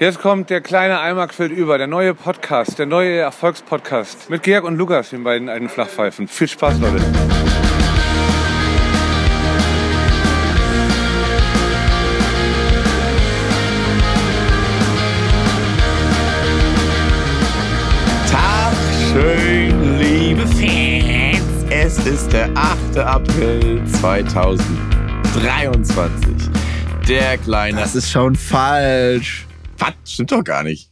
Jetzt kommt der kleine Eimer quillt über, der neue Podcast, der neue Erfolgspodcast mit Georg und Lukas, den beiden alten Flachpfeifen. Viel Spaß, Leute. Tag schön, liebe Fans. Es ist der 8. April 2023. Der kleine. Das ist schon falsch. Was? Stimmt doch gar nicht.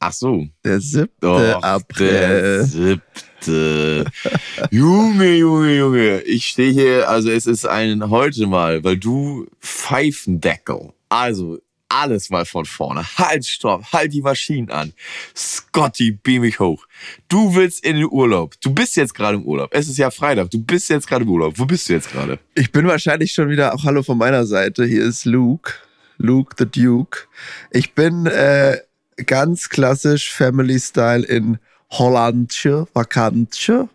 Ach so. Der 7. Doch, Der April. siebte. Junge, Junge, Junge. Ich stehe hier, also es ist ein heute mal, weil du Pfeifendeckel. Also alles mal von vorne. Halt, stopp, halt die Maschinen an. Scotty, beam mich hoch. Du willst in den Urlaub. Du bist jetzt gerade im Urlaub. Es ist ja Freitag. Du bist jetzt gerade im Urlaub. Wo bist du jetzt gerade? Ich bin wahrscheinlich schon wieder, auch hallo von meiner Seite. Hier ist Luke. Luke the Duke. Ich bin äh, ganz klassisch Family Style in Hollandsche, Vakantsche.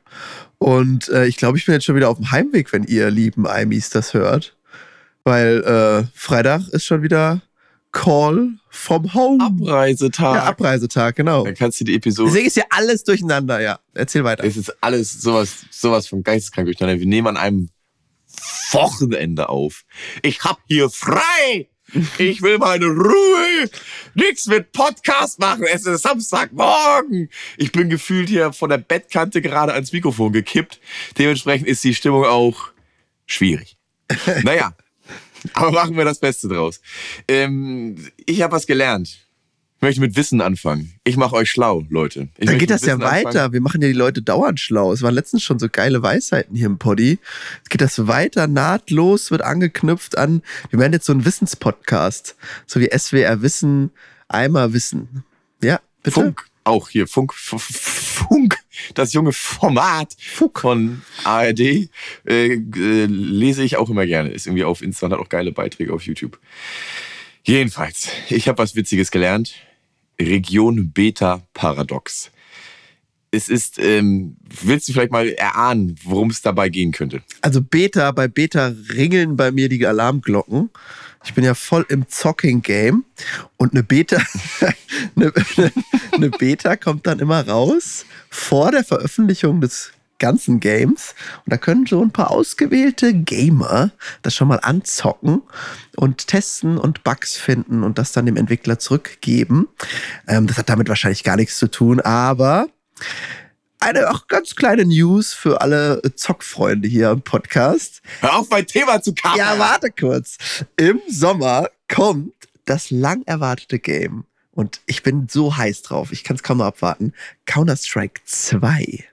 Und äh, ich glaube, ich bin jetzt schon wieder auf dem Heimweg, wenn ihr lieben Eimis das hört. Weil äh, Freitag ist schon wieder Call from Home. Abreisetag. Ja, Abreisetag, genau. Dann kannst du die Episode. Deswegen ist ja alles durcheinander, ja. Erzähl weiter. Es ist alles sowas, sowas von geisteskrank durcheinander. Wir nehmen an einem Wochenende auf. Ich hab hier frei. Ich will meine Ruhe. Nix mit Podcast machen. Es ist Samstagmorgen. Ich bin gefühlt hier von der Bettkante gerade ans Mikrofon gekippt. Dementsprechend ist die Stimmung auch schwierig. Naja, aber machen wir das Beste draus. Ähm, ich habe was gelernt. Ich möchte mit Wissen anfangen. Ich mache euch schlau, Leute. Ich Dann geht das ja weiter. anfangen. Wir machen ja die Leute dauernd schlau. Es waren letztens schon so geile Weisheiten hier im Poddy. Jetzt geht das weiter, nahtlos, wird angeknüpft an, wir werden jetzt so ein Wissenspodcast. So wie SWR Wissen, Eimer Wissen. Ja, bitte? Funk, auch hier, Funk, Funk, das junge Format von ARD, äh, äh, lese ich auch immer gerne. Ist irgendwie auf Insta und hat auch geile Beiträge auf YouTube. Jedenfalls, ich habe was Witziges gelernt. Region Beta Paradox. Es ist, ähm, willst du vielleicht mal erahnen, worum es dabei gehen könnte? Also Beta, bei Beta ringeln bei mir die Alarmglocken. Ich bin ja voll im Zocking-Game und eine Beta, eine, eine Beta kommt dann immer raus vor der Veröffentlichung des ganzen Games und da können so ein paar ausgewählte Gamer das schon mal anzocken und testen und Bugs finden und das dann dem Entwickler zurückgeben. Ähm, das hat damit wahrscheinlich gar nichts zu tun, aber eine auch ganz kleine News für alle Zockfreunde hier im Podcast. Hör auf, mein Thema zu kapern! Ja, warte kurz. Im Sommer kommt das lang erwartete Game. Und ich bin so heiß drauf. Ich kann es kaum noch abwarten. Counter-Strike 2.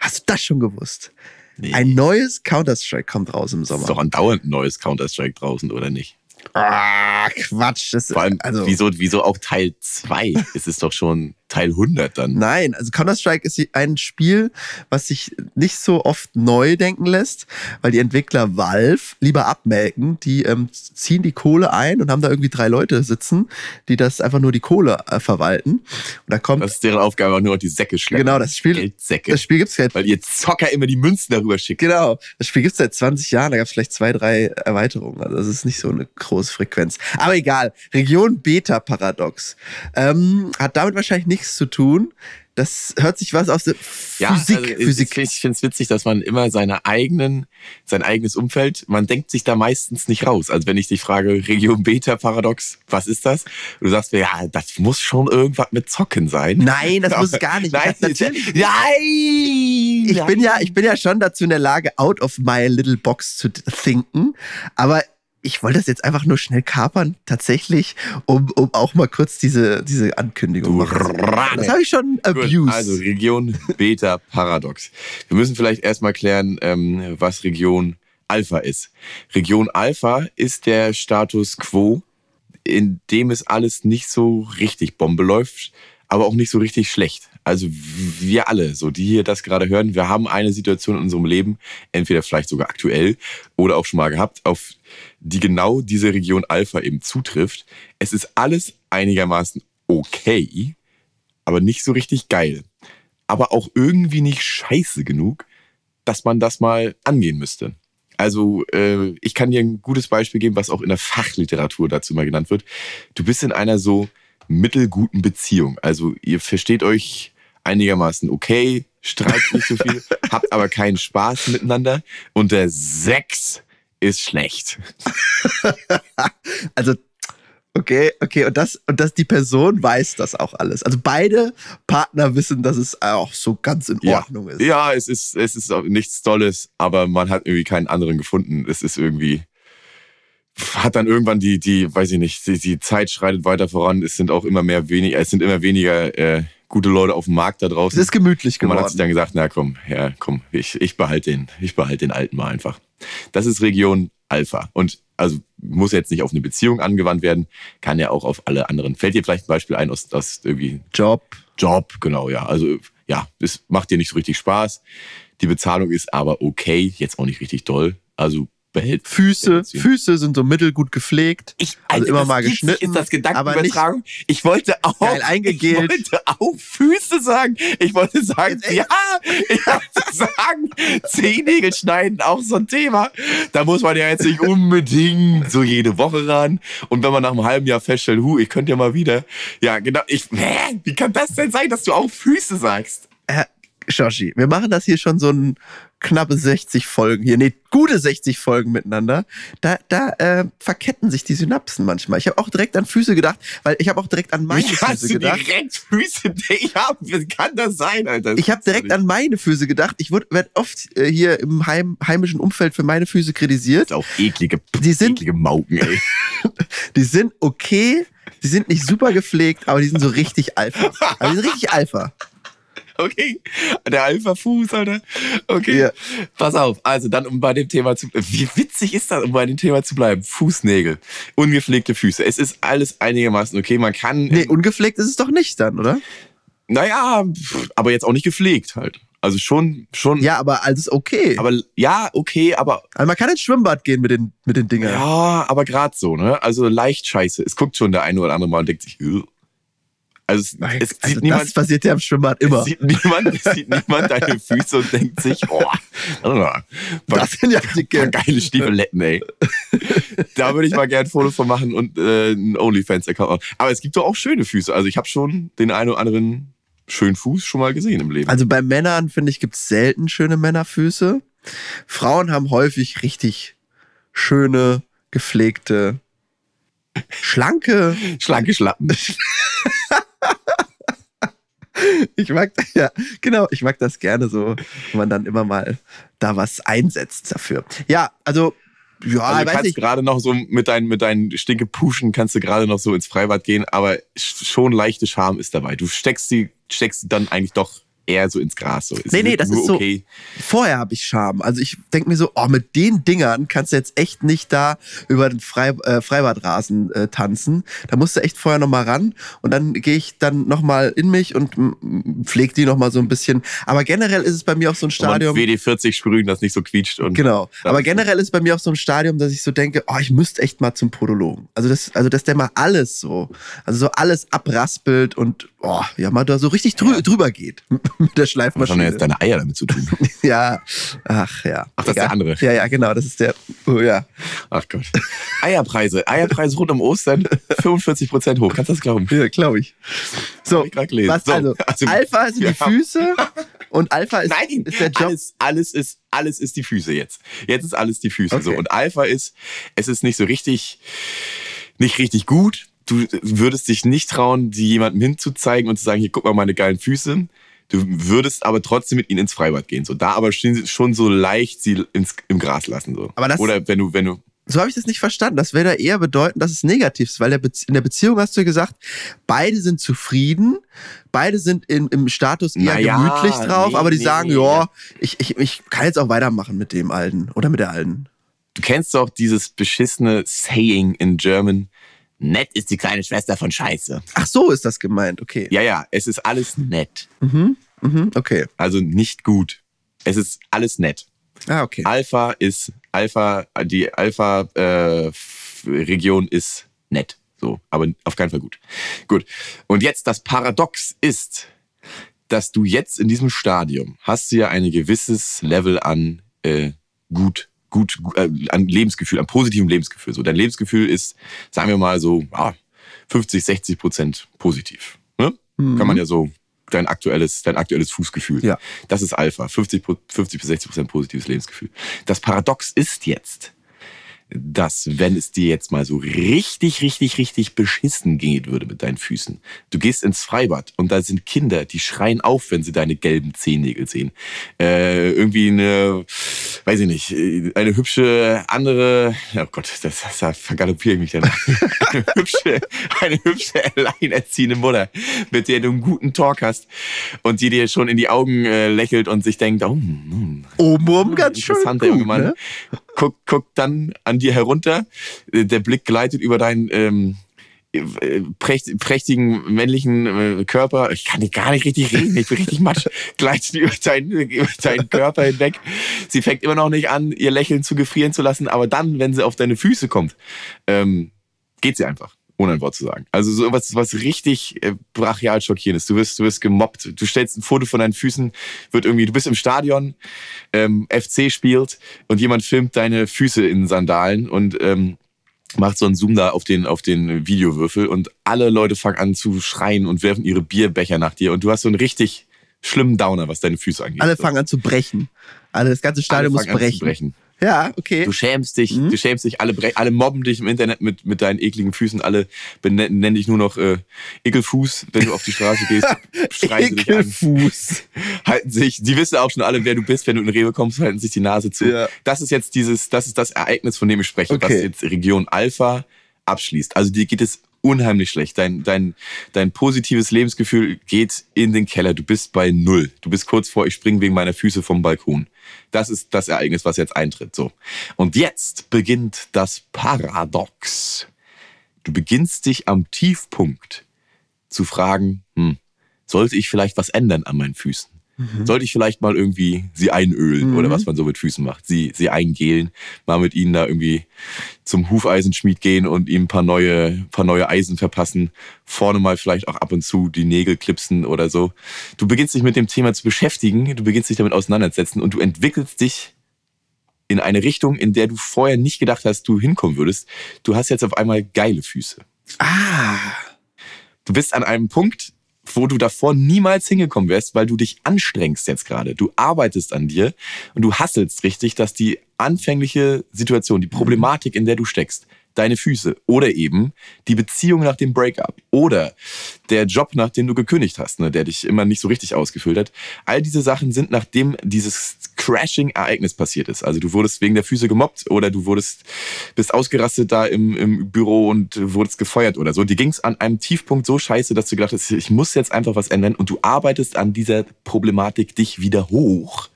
Hast du das schon gewusst? Nee. Ein neues Counter-Strike kommt raus im ist doch Sommer. andauernd ein neues Counter-Strike draußen, oder nicht? Ah, Quatsch. Das, Vor allem, also, wieso, wieso auch Teil 2? es ist doch schon Teil 100 dann. Nein, also Counter-Strike ist ein Spiel, was sich nicht so oft neu denken lässt, weil die Entwickler Valve lieber abmelken. Die ähm, ziehen die Kohle ein und haben da irgendwie drei Leute sitzen, die das einfach nur die Kohle äh, verwalten. Und da kommt, Das ist deren Aufgabe, auch nur die Säcke schleppen. genau, das Spiel, Geldsäcke. das Spiel gibt's seit, weil ihr Zocker immer die Münzen darüber schickt. genau, das Spiel gibt's seit 20 Jahren, da gab's vielleicht zwei, drei Erweiterungen. Also das ist nicht so eine große Frequenz. Aber egal, Region Beta Paradox. Ähm, hat damit wahrscheinlich nichts zu tun. Das hört sich was aus der Ja, Physik, also ich- Physik. Ich finde es witzig, dass man immer seine eigenen, sein eigenes Umfeld, man denkt sich da meistens nicht raus. Also wenn ich dich frage, Region Beta Paradox, was ist das? Und du sagst mir, ja, das muss schon irgendwas mit Zocken sein. Nein, das muss es gar nicht. Nein, Ich natürlich, nein! ich bin ja, ich bin ja schon dazu in der Lage, out of my little box zu thinken. Aber ich wollte das jetzt einfach nur schnell kapern, tatsächlich, um, um auch mal kurz diese, diese Ankündigung machen. zu. Rade. Das habe ich schon abused. also Region Beta Paradox. Wir müssen vielleicht erstmal klären, ähm, was Region Alpha ist. Region Alpha ist der Status quo, in dem es alles nicht so richtig Bombe läuft, aber auch nicht so richtig schlecht. Also wir alle, so die hier das gerade hören, wir haben eine Situation in unserem Leben, entweder vielleicht sogar aktuell oder auch schon mal gehabt, auf die genau diese Region Alpha eben zutrifft. Es ist alles einigermaßen okay, aber nicht so richtig geil. Aber auch irgendwie nicht scheiße genug, dass man das mal angehen müsste. Also äh, ich kann dir ein gutes Beispiel geben, was auch in der Fachliteratur dazu mal genannt wird. Du bist in einer so mittelguten Beziehung. Also ihr versteht euch einigermaßen okay, streitet nicht so viel, habt aber keinen Spaß miteinander und der Sex ist schlecht. Also, okay, okay, und das, und das, die Person weiß das auch alles. Also beide Partner wissen, dass es auch so ganz in Ja. Ordnung ist. Ja, es ist, es ist auch nichts Tolles, aber man hat irgendwie keinen anderen gefunden. Es ist irgendwie, hat dann irgendwann die, die, weiß ich nicht, die, die Zeit schreitet weiter voran. Es sind auch immer mehr weniger, es sind immer weniger äh, gute Leute auf dem Markt da Es draußen. ist gemütlich Und man hat sich geworden. dann gesagt, na komm, ja, komm, ich, ich behalte den, ich behalte den alten mal einfach. Das ist Region Alpha. Und also muss jetzt nicht auf eine Beziehung angewandt werden, kann ja auch auf alle anderen. Fällt dir vielleicht ein Beispiel ein aus, aus irgendwie Job. Job, genau, ja. Also ja, es macht dir nicht so richtig Spaß. Die Bezahlung ist aber okay, jetzt auch nicht richtig doll. Also behält Füße. Füße sind so mittelgut gepflegt. Ich, Also immer mal geschnitten, Ist das aber Gedankenübertragung? Ich wollte auch, ich wollte auch Füße sagen. Ich wollte sagen, ja, ich wollte sagen, Zehennägel schneiden, auch so ein Thema. Da muss man ja jetzt nicht unbedingt so jede Woche ran. Und wenn man nach einem halben Jahr feststellt, hu, ich könnte ja mal wieder. Ja, genau. Ich, hä, wie kann das denn sein, dass du auch Füße sagst? Shoshi, wir machen das hier schon so ein knappe 60 Folgen hier, nee, gute 60 Folgen miteinander. Da, da äh, verketten sich die Synapsen manchmal. Ich habe auch direkt an Füße gedacht, weil ich habe auch direkt an meine kannst Füße gedacht. direkt Füße haben? Wie kann das sein, Alter? Ich habe direkt an meine Füße gedacht. Ich werde oft äh, hier im heim, heimischen Umfeld für meine Füße kritisiert. Auch eklige, Die sind- eklige Mauken, ey. Die sind okay, die sind nicht super gepflegt, aber die sind so richtig Alpha. Aber die sind richtig Alpha. Okay, der Alpha-Fuß, Alter. Okay, Ja. pass auf. Also dann, um bei dem Thema zu... Wie witzig ist das, um bei dem Thema zu bleiben? Fußnägel, ungepflegte Füße. Es ist alles einigermaßen okay. Man kann... Nee, ungepflegt ist es doch nicht dann, oder? Naja, aber jetzt auch nicht gepflegt halt. Also schon, schon... Ja, aber alles okay. Aber ja, okay, aber... also man kann ins Schwimmbad gehen mit den, mit den Dingern. Ja, aber gerade so, ne? Also leicht scheiße. Es guckt schon der eine oder andere mal und denkt sich... "Ugh." Also es, es sieht also niemand... das passiert ja im Schwimmbad immer. Es sieht niemand, es sieht niemand deine Füße und denkt sich, oh, paar, Das sind ja dicke. geile Stiefeletten, ey. da würde ich mal gerne ein Foto von machen und äh, einen OnlyFans-Account machen. Aber es gibt doch auch schöne Füße. Also ich habe schon den einen oder anderen schönen Fuß schon mal gesehen im Leben. Also bei Männern, finde ich, gibt es selten schöne Männerfüße. Frauen haben häufig richtig schöne, gepflegte, schlanke. Schlanke Schlappen. Ich mag, ja, genau, ich mag das gerne so, wenn man dann immer mal da was einsetzt dafür. Ja, also, ja, Also du weiß kannst gerade noch so mit deinen, mit deinen stinke Puschen kannst du gerade noch so ins Freibad gehen, aber sch- schon leichte Scham ist dabei. Du steckst die, steckst die dann eigentlich doch eher so ins Gras. So. Es Nee, nee, das ist so- okay. Vorher habe ich Scham. Also ich denke mir so, oh, mit den Dingern kannst du jetzt echt nicht da über den Frei, äh, Freibadrasen äh, tanzen. Da musst du echt vorher nochmal ran und dann gehe ich dann nochmal in mich und mm, pfleg die nochmal so ein bisschen. Aber generell ist es bei mir auch so ein Stadium. WD-40 sprühen, das nicht so quietscht. Und Genau. Ja. Aber generell ist bei mir auch so ein Stadium, dass ich so denke, oh, ich müsste echt mal zum Podologen. Also das, also dass der mal alles so, also so alles abraspelt und oh, ja mal da so richtig drü drüber geht mit der Schleifmaschine. denn jetzt deine Eier damit zu tun? Ja, ach ja. Ach, das ist der Egal. andere. Ja, ja, genau, das ist der. Oh ja. Ach Gott. Eierpreise. Eierpreise rund um Ostern 45% hoch. Kannst du das glauben? Ja, glaube ich. So, ich was So, also, also- Alpha sind die Füße und Alpha ist, Nein, ist der Job. alles, alles ist, alles ist die Füße jetzt. Jetzt ist alles die Füße. Okay. So. Und Alpha ist, es ist nicht so richtig, nicht richtig gut. Du würdest dich nicht trauen, die jemandem hinzuzeigen und zu sagen, hier, guck mal meine geilen Füße. Du würdest aber trotzdem mit ihnen ins Freibad gehen. So, da aber schon schon so leicht sie ins, im Gras lassen. So. Aber das- Oder wenn du, wenn du, So habe ich das nicht verstanden. Das würde eher bedeuten, dass es negativ ist, weil der in der Beziehung hast du ja gesagt, beide sind zufrieden, beide sind in, im Status eher Naja, gemütlich drauf, nee, aber die nee, sagen, nee, ja, ja. ich, ich, ich kann jetzt auch weitermachen mit dem Alten oder mit der Alten. du kennst doch dieses beschissene Saying in German, nett ist die kleine Schwester von Scheiße. Ach so ist das gemeint, okay. Ja, ja, es ist alles nett. Mhm, mhm, okay. Also nicht gut. Es ist alles nett. Ah, okay. Alpha ist Alpha, die Alpha-Region ist nett. So, aber auf keinen Fall gut. Gut. Und jetzt das Paradox ist, dass du jetzt in diesem Stadium hast du ja ein gewisses Level an äh, gut, gut, gu- äh, an Lebensgefühl, an positivem Lebensgefühl. So, dein Lebensgefühl ist, sagen wir mal so, ja, 50, 60 Prozent positiv. Ne? Mhm. Kann man ja so dein aktuelles, dein aktuelles Fußgefühl. Ja. Das ist Alpha. 50, Pro- 50 bis 60 Prozent positives Lebensgefühl. Das Paradox ist jetzt, dass wenn es dir jetzt mal so richtig, richtig, richtig beschissen gehen würde mit deinen Füßen, du gehst ins Freibad und da sind Kinder, die schreien auf, wenn sie deine gelben Zehennägel sehen. Äh, irgendwie eine, weiß ich nicht, eine hübsche andere, oh Gott, das, das, da vergaloppiere ich mich dann. eine hübsche, eine hübsche alleinerziehende Mutter, mit der du einen guten Talk hast und die dir schon in die Augen äh, lächelt und sich denkt, oh, hm, Obenrum ganz schön interessanter junge gut, Mann. ne? Guck, guck dann an dir herunter. Äh, Der Blick gleitet über deinen ähm, äh, prächt, prächtigen männlichen äh, Körper. Ich kann gar nicht richtig reden. Ich bin richtig matsch. Gleitet über deinen, über deinen Körper hinweg. Sie fängt immer noch nicht an, ihr Lächeln zu gefrieren zu lassen. Aber dann, wenn sie auf deine Füße kommt, ähm, geht sie einfach. Ohne ein Wort zu sagen. Also so was, was richtig äh, brachial schockierendes. Du wirst, du wirst gemobbt. Du stellst ein Foto von deinen Füßen, wird irgendwie, du bist im Stadion, ähm, FC spielt und jemand filmt deine Füße in Sandalen und ähm, macht so einen Zoom da auf den, auf den Videowürfel und alle Leute fangen an zu schreien und werfen ihre Bierbecher nach dir und du hast so einen richtig schlimmen Downer, was deine Füße angeht. Alle fangen an zu brechen. Alle, das ganze Stadion muss brechen. brechen. Ja, okay. Du schämst dich, Mhm. du schämst dich, alle, alle mobben dich im Internet mit, mit deinen ekligen Füßen, alle benennen nennen dich nur noch äh, Ekelfuß, wenn du auf die Straße gehst, schreien sie dich an, Ekelfuß. halten sich, die wissen auch schon alle, wer du bist, wenn du in Rewe kommst, halten sich die Nase zu. Ja. Das ist jetzt dieses, das ist das Ereignis, von dem ich spreche, was Okay. jetzt Region Alpha abschließt. Also dir geht es unheimlich schlecht. Dein, dein, dein positives Lebensgefühl geht in den Keller. Du bist bei Null. Du bist kurz vor, ich springe wegen meiner Füße vom Balkon. Das ist das Ereignis, was jetzt eintritt. So. Und jetzt beginnt das Paradox. Du beginnst dich am Tiefpunkt zu fragen, hm, sollte ich vielleicht was ändern an meinen Füßen? Sollte ich vielleicht mal irgendwie sie einölen Mhm. oder was man so mit Füßen macht? Sie, sie eingelen, mal mit ihnen da irgendwie zum Hufeisenschmied gehen und ihm ein paar neue, paar neue Eisen verpassen. Vorne mal vielleicht auch ab und zu die Nägel klipsen oder so. Du beginnst dich mit dem Thema zu beschäftigen, du beginnst dich damit auseinanderzusetzen und du entwickelst dich in eine Richtung, in der du vorher nicht gedacht hast, du hinkommen würdest. Du hast jetzt auf einmal geile Füße. Ah. Du bist an einem Punkt, wo du davor niemals hingekommen wärst, weil du dich anstrengst jetzt gerade. Du arbeitest an dir und du hasselst richtig, dass die anfängliche Situation, die Problematik, in der du steckst, deine Füße oder eben die Beziehung nach dem Breakup oder der Job, nach dem du gekündigt hast, ne, der dich immer nicht so richtig ausgefüllt hat. All diese Sachen sind, nachdem dieses Crashing-Ereignis passiert ist. Also du wurdest wegen der Füße gemobbt oder du wurdest, bist ausgerastet da im, im Büro und wurdest gefeuert oder so. Dir ging es an einem Tiefpunkt so scheiße, dass du gedacht hast, ich muss jetzt einfach was ändern und du arbeitest an dieser Problematik dich wieder hoch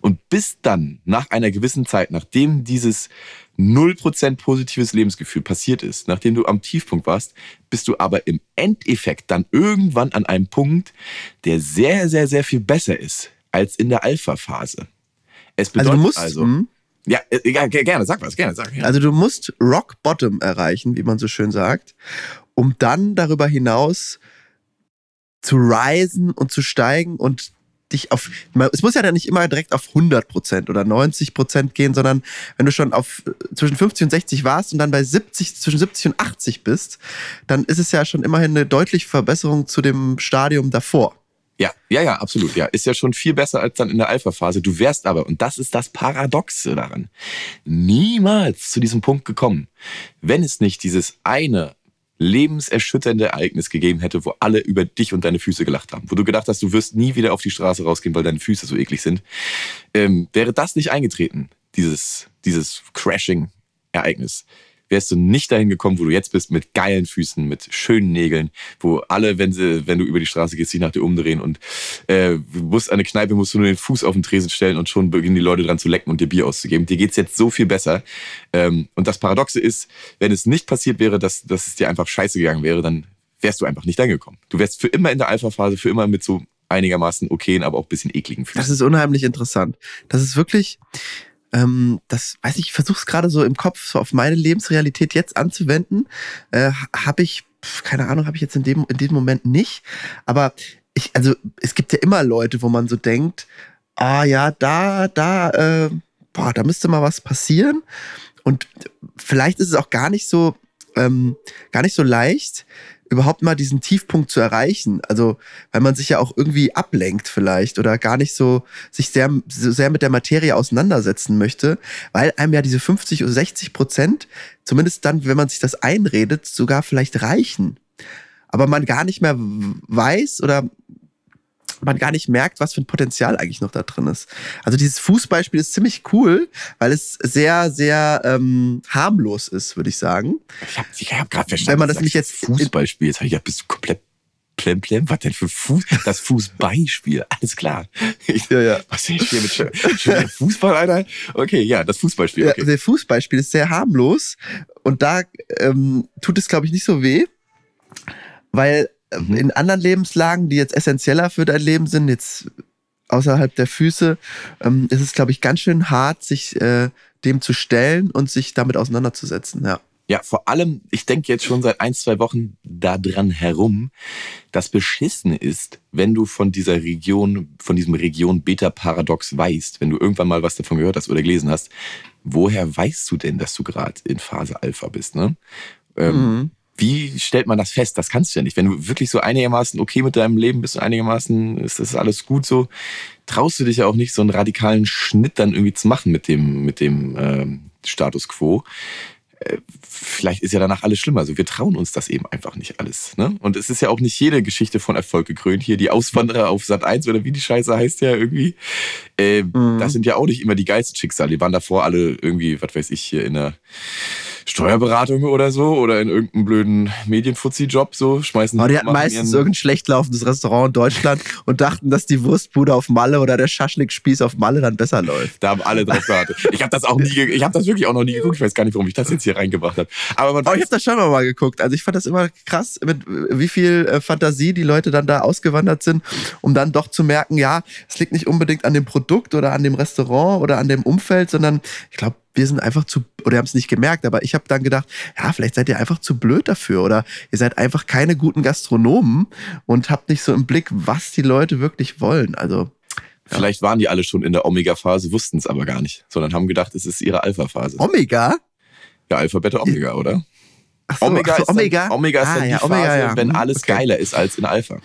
und bist dann nach einer gewissen Zeit, nachdem dieses 0% positives Lebensgefühl passiert ist, nachdem du am Tiefpunkt warst, bist du aber im Endeffekt dann irgendwann an einem Punkt, der sehr, sehr, sehr viel besser ist als in der Alpha-Phase. Es Also bedeutet du musst, also, hm, ja, äh, ja, ge- gerne, sag was, gerne, sag. Ja. also du musst Rock Bottom erreichen, wie man so schön sagt, um dann darüber hinaus zu risen und zu steigen und dich auf, es muss ja dann nicht immer direkt auf 100% oder 90% gehen, sondern wenn du schon auf äh, zwischen 50 und 60 warst und dann bei 70, zwischen 70 und 80 bist, dann ist es ja schon immerhin eine deutliche Verbesserung zu dem Stadium davor. Ja, ja, ja, absolut. Ja, ist ja schon viel besser als dann in der Alpha-Phase. Du wärst aber, und das ist das Paradoxe daran, niemals zu diesem Punkt gekommen, wenn es nicht dieses eine lebenserschütternde Ereignis gegeben hätte, wo alle über dich und deine Füße gelacht haben, wo du gedacht hast, du wirst nie wieder auf die Straße rausgehen, weil deine Füße so eklig sind, ähm, wäre das nicht eingetreten, dieses, dieses Crashing-Ereignis, wärst du nicht dahin gekommen, wo du jetzt bist, mit geilen Füßen, mit schönen Nägeln, wo alle, wenn sie, wenn du über die Straße gehst, sich nach dir umdrehen und äh, musst eine Kneipe, musst du nur den Fuß auf den Tresen stellen und schon beginnen die Leute dran zu lecken und dir Bier auszugeben. Dir geht's jetzt so viel besser. Ähm, und das Paradoxe ist, wenn es nicht passiert wäre, dass, dass es dir einfach scheiße gegangen wäre, dann wärst du einfach nicht angekommen. Du wärst für immer in der Alpha-Phase, für immer mit so einigermaßen okayen, aber auch ein bisschen ekligen Füßen. Das ist unheimlich interessant. Das ist wirklich, ähm, das weiß ich, ich versuche es gerade so im Kopf so auf meine Lebensrealität jetzt anzuwenden. Äh, habe ich, keine Ahnung, habe ich jetzt in dem, in dem Moment nicht. Aber ich, also es gibt ja immer Leute, wo man so denkt, ah ja, da, da, äh, boah, da müsste mal was passieren. Und vielleicht ist es auch gar nicht so ähm, gar nicht so leicht, überhaupt mal diesen Tiefpunkt zu erreichen. Also, weil man sich ja auch irgendwie ablenkt vielleicht oder gar nicht so sich sehr, so sehr mit der Materie auseinandersetzen möchte, weil einem ja diese 50 oder 60 Prozent, zumindest dann, wenn man sich das einredet, sogar vielleicht reichen. Aber man gar nicht mehr weiß oder man gar nicht merkt, was für ein Potenzial eigentlich noch da drin ist. Also dieses Fußbeispiel ist ziemlich cool, weil es sehr, sehr ähm, harmlos ist, würde ich sagen. Ich habe ich hab gerade verstanden. Wenn man das nämlich jetzt Fußballspiel, jetzt ich ja, bist du komplett Plemplem? Was denn für Fuß? Das Fußbeispiel, alles klar. Ich, Ja, ja. Was ist hier mit schon, Fußball, Alter? Okay, ja, das Fußballspiel. Ja, Okay. der Fußbeispiel ist sehr harmlos und da ähm, tut es, glaube ich, nicht so weh, weil Mhm. in anderen Lebenslagen, die jetzt essentieller für dein Leben sind, jetzt außerhalb der Füße, ähm, ist es, glaube ich, ganz schön hart, sich äh, dem zu stellen und sich damit auseinanderzusetzen. Ja. Ja, vor allem, ich denke jetzt schon seit ein, zwei Wochen da dran herum, das Beschissene ist, wenn du von dieser Region, von diesem Region Beta-Paradox weißt, wenn du irgendwann mal was davon gehört hast oder gelesen hast, woher weißt du denn, dass du gerade in Phase Alpha bist, ne? Ähm, Mhm. Wie stellt man das fest? Das kannst du ja nicht. Wenn du wirklich so einigermaßen okay mit deinem Leben bist und einigermaßen ist das alles gut so, traust du dich ja auch nicht, so einen radikalen Schnitt dann irgendwie zu machen mit dem, mit dem ähm, Status quo. Äh, Vielleicht ist ja danach alles schlimmer. Also wir trauen uns das eben einfach nicht alles. Ne? Und es ist ja auch nicht jede Geschichte von Erfolg gekrönt. Hier die Auswanderer auf Sat 1 oder wie die Scheiße heißt ja irgendwie. Äh, Mhm. Das sind ja auch nicht immer die geilsten Schicksale. Die waren davor alle irgendwie, was weiß ich, hier in der Steuerberatung oder so oder in irgendeinem blöden Medienfuzzi-Job so, schmeißen Aber die hatten meistens irgendein schlecht laufendes Restaurant in Deutschland und dachten, dass die Wurstbude auf Malle oder der Schaschlikspieß auf Malle dann besser läuft. Da haben alle drauf gewartet. Ich habe das auch nie, ich habe das wirklich auch noch nie geguckt. Ich weiß gar nicht, warum ich das jetzt hier reingebracht habe. Aber man Aber ich habe das schon mal geguckt. Also ich fand das immer krass, mit wie viel äh, Fantasie die Leute dann da ausgewandert sind, um dann doch zu merken, ja, es liegt nicht unbedingt an dem Produkt oder an dem Restaurant oder an dem Umfeld, sondern ich glaube, wir sind einfach zu, oder haben es nicht gemerkt, aber ich habe dann gedacht, ja, vielleicht seid ihr einfach zu blöd dafür oder ihr seid einfach keine guten Gastronomen und habt nicht so im Blick, was die Leute wirklich wollen. Also vielleicht waren die alle schon in der Omega-Phase, wussten es aber gar nicht, sondern haben gedacht, es ist ihre Alpha-Phase. Omega? Ja, Alpha, Beta, Omega, oder? Ach so, Omega, so, ist dann, Omega? Omega ist Ah, dann die ja, Phase, Omega, ja. wenn Hm, alles okay. geiler ist als in Alpha.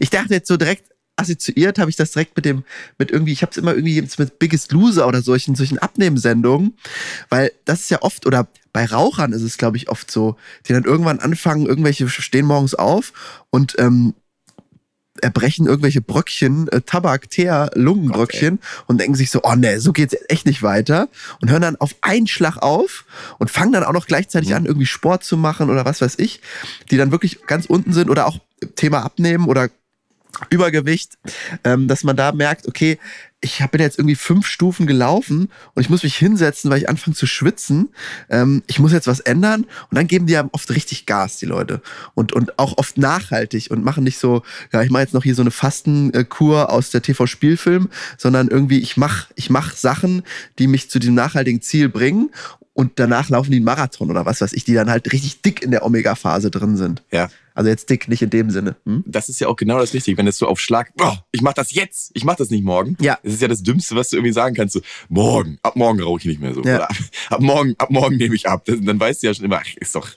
Ich dachte jetzt so direkt assoziiert habe ich das direkt mit dem mit irgendwie ich habe es immer irgendwie mit Biggest Loser oder solchen solchen Abnehmsendungen, weil das ist ja oft oder bei Rauchern ist es glaube ich oft so, die dann irgendwann anfangen irgendwelche stehen morgens auf und ähm, erbrechen irgendwelche Bröckchen, äh, Tabak, Teer, Lungenbröckchen und denken sich so, oh ne, so geht's echt nicht weiter und hören dann auf einen Schlag auf und fangen dann auch noch gleichzeitig an, irgendwie Sport zu machen oder was weiß ich, die dann wirklich ganz unten sind oder auch Thema Abnehmen oder Übergewicht, ähm, dass man da merkt, okay, ich bin jetzt irgendwie fünf Stufen gelaufen und ich muss mich hinsetzen, weil ich anfange zu schwitzen. Ähm, ich muss jetzt was ändern und dann geben die ja oft richtig Gas, die Leute. Und, und auch oft nachhaltig und machen nicht so, ja, ich mache jetzt noch hier so eine Fastenkur aus der TV-Spielfilm, sondern irgendwie, ich mach, ich mach Sachen, die mich zu diesem nachhaltigen Ziel bringen und danach laufen die einen Marathon oder was weiß ich, die dann halt richtig dick in der Omega-Phase drin sind. Ja. Also jetzt dick, nicht in dem Sinne. Hm? Das ist ja auch genau das Richtige, wenn es so auf Schlag, oh, ich mach das jetzt, ich mach das nicht morgen. Ja. Das ist ja das Dümmste, was du irgendwie sagen kannst. So, morgen, ab morgen rauche ich nicht mehr so. Ja. Oder ab, ab morgen, ab morgen nehme ich ab. Das, dann weißt du ja schon immer, ach, ist doch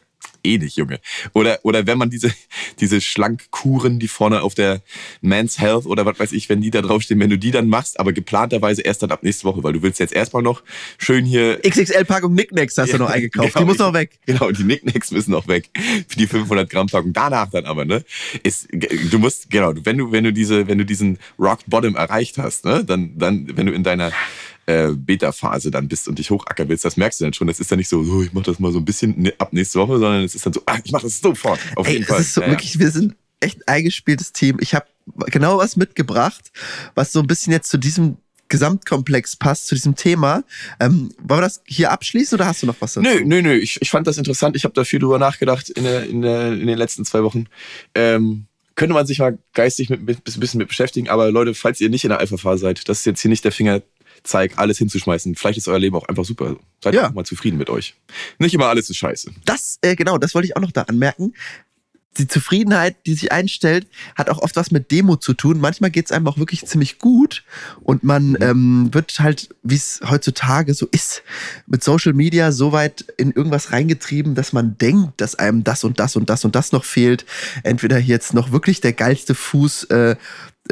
eh nicht, Junge. Oder, oder wenn man diese, diese Schlankkuren, die vorne auf der Man's Health oder was weiß ich, wenn die da draufstehen, wenn du die dann machst, aber geplanterweise erst dann ab nächste Woche, weil du willst jetzt erstmal noch schön hier XXL-Packung Knickknacks hast du noch eingekauft. Genau, die muss noch weg. Genau, die Nicknacks müssen noch weg. Für die 500 Gramm Packung. Danach dann aber, ne? Ist, du musst, genau, wenn du, wenn du diese, wenn du diesen Rock Bottom erreicht hast, ne? Dann, dann, wenn du in deiner äh, Beta-Phase dann bist und dich hochackern willst, das merkst du dann schon. Das ist dann nicht so, oh, ich mach das mal so ein bisschen ne- ab nächste Woche, sondern es ist dann so, ah, ich mach das sofort. Auf Ey, jeden Fall. so Ja, wirklich, wir sind echt ein eingespieltes Team. Ich habe genau was mitgebracht, was so ein bisschen jetzt zu diesem Gesamtkomplex passt, zu diesem Thema. Ähm, wollen wir das hier abschließen oder hast du noch was dazu? Nö, nö, nö. Ich, ich fand das interessant. Ich habe da viel drüber nachgedacht in, der, in, der, in den letzten zwei Wochen. Ähm, könnte man sich mal geistig mit, mit, ein bisschen mit beschäftigen. Aber Leute, falls ihr nicht in der Alpha-Phase seid, das ist jetzt hier nicht der Fingerzeig, alles hinzuschmeißen. Vielleicht ist euer Leben auch einfach super. Seid Ja. auch mal zufrieden mit euch. Nicht immer alles ist scheiße. Das, äh, genau, das wollte ich auch noch da anmerken. die Zufriedenheit, die sich einstellt, hat auch oft was mit Demo zu tun. Manchmal geht es einem auch wirklich ziemlich gut und man ähm, wird halt, wie es heutzutage so ist, mit Social Media so weit in irgendwas reingetrieben, dass man denkt, dass einem das und das und das und das noch fehlt. Entweder jetzt noch wirklich der geilste Fuß äh,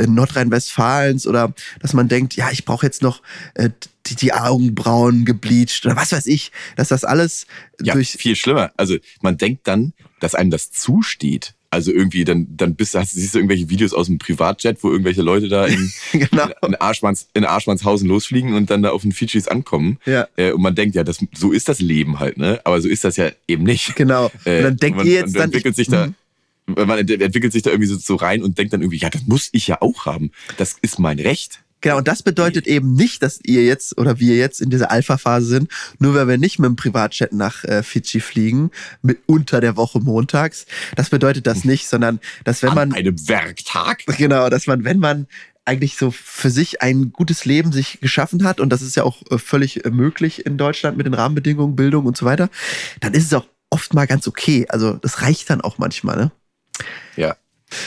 Nordrhein-Westfalens oder dass man denkt, ja, ich brauche jetzt noch äh, die, die Augenbrauen gebleached oder was weiß ich, dass das alles Ja, durch viel schlimmer. Also man denkt dann, dass einem das zusteht. Also irgendwie, dann, dann bist du, hast, siehst du irgendwelche Videos aus dem Privatjet, wo irgendwelche Leute da in, genau. in, Arschmanns, in Arschmannshausen losfliegen und dann da auf den Fidschis ankommen. Ja. Äh, und man denkt, ja, das, so ist das Leben halt, ne? Aber so ist das ja eben nicht. Genau. Äh, und dann denkt man, ihr jetzt dann. entwickelt sich Mhm. da, man ent- entwickelt sich da irgendwie so, so rein und denkt dann irgendwie, ja, das muss ich ja auch haben. Das ist mein Recht. Genau, und das bedeutet eben nicht, dass ihr jetzt oder wir jetzt in dieser Alpha-Phase sind, nur weil wir nicht mit dem Privatjet nach äh, Fidschi fliegen, mit unter der Woche montags. Das bedeutet das nicht, sondern dass wenn An man, einem Werktag. genau, dass man, wenn man eigentlich so für sich ein gutes Leben sich geschaffen hat, und das ist ja auch äh, völlig äh, möglich in Deutschland mit den Rahmenbedingungen, Bildung und so weiter, dann ist es auch oft mal ganz okay. Also das reicht dann auch manchmal, ne? Ja.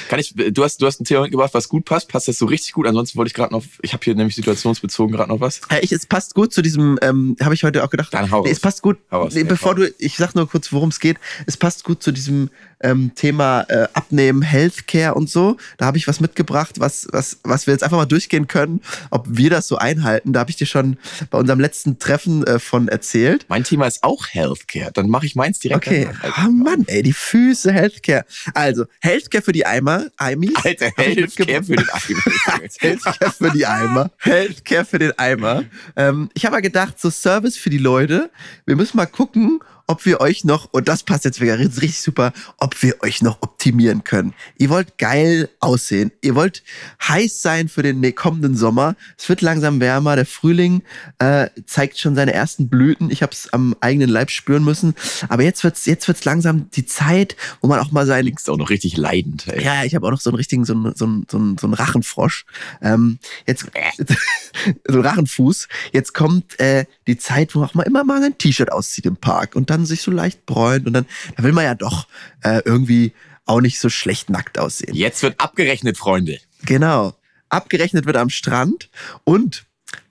Kann ich, du hast, du hast ein Thema mitgebracht, was gut passt. Passt das so richtig gut? Ansonsten wollte ich gerade noch, ich habe hier nämlich situationsbezogen gerade noch was. Ja, ich, es passt gut zu diesem, ähm, habe ich heute auch gedacht. Dann hau nee, es passt gut. Raus, nee, bevor du, ich sag nur kurz, worum es geht. Es passt gut zu diesem ähm, Thema äh, Abnehmen, Healthcare und so. Da habe ich was mitgebracht, was, was, was wir jetzt einfach mal durchgehen können, ob wir das so einhalten. Da habe ich dir schon bei unserem letzten Treffen äh, von erzählt. Mein Thema ist auch Healthcare. Dann mache ich meins direkt. Okay. danach. Ah Mann, ey, die Füße, Healthcare. Also, Healthcare für die Eimer, Eimis. Alter, Healthcare für den Eimer. Healthcare für die Eimer. Healthcare für den Eimer. Ähm, ich habe mal gedacht, so Service für die Leute. Wir müssen mal gucken, ob wir euch noch, und das passt jetzt wieder richtig super, ob wir euch noch optimieren können. Ihr wollt geil aussehen. Ihr wollt heiß sein für den ne- kommenden Sommer. Es wird langsam wärmer. Der Frühling äh, zeigt schon seine ersten Blüten. Ich habe es am eigenen Leib spüren müssen. Aber jetzt wird's jetzt wird's langsam die Zeit, wo man auch mal seinen Liegst auch noch richtig leidend. Ey. ja, ich habe auch noch so einen richtigen, so einen, so einen, so einen, Rachenfrosch. Ähm, jetzt, so einen Rachenfuß. Jetzt kommt äh, die Zeit, wo auch mal immer mal sein T-Shirt auszieht im Park und dann sich so leicht bräunt und dann, da will man ja doch äh, irgendwie auch nicht so schlecht nackt aussehen. Jetzt wird abgerechnet, Freunde. Genau. Abgerechnet wird am Strand und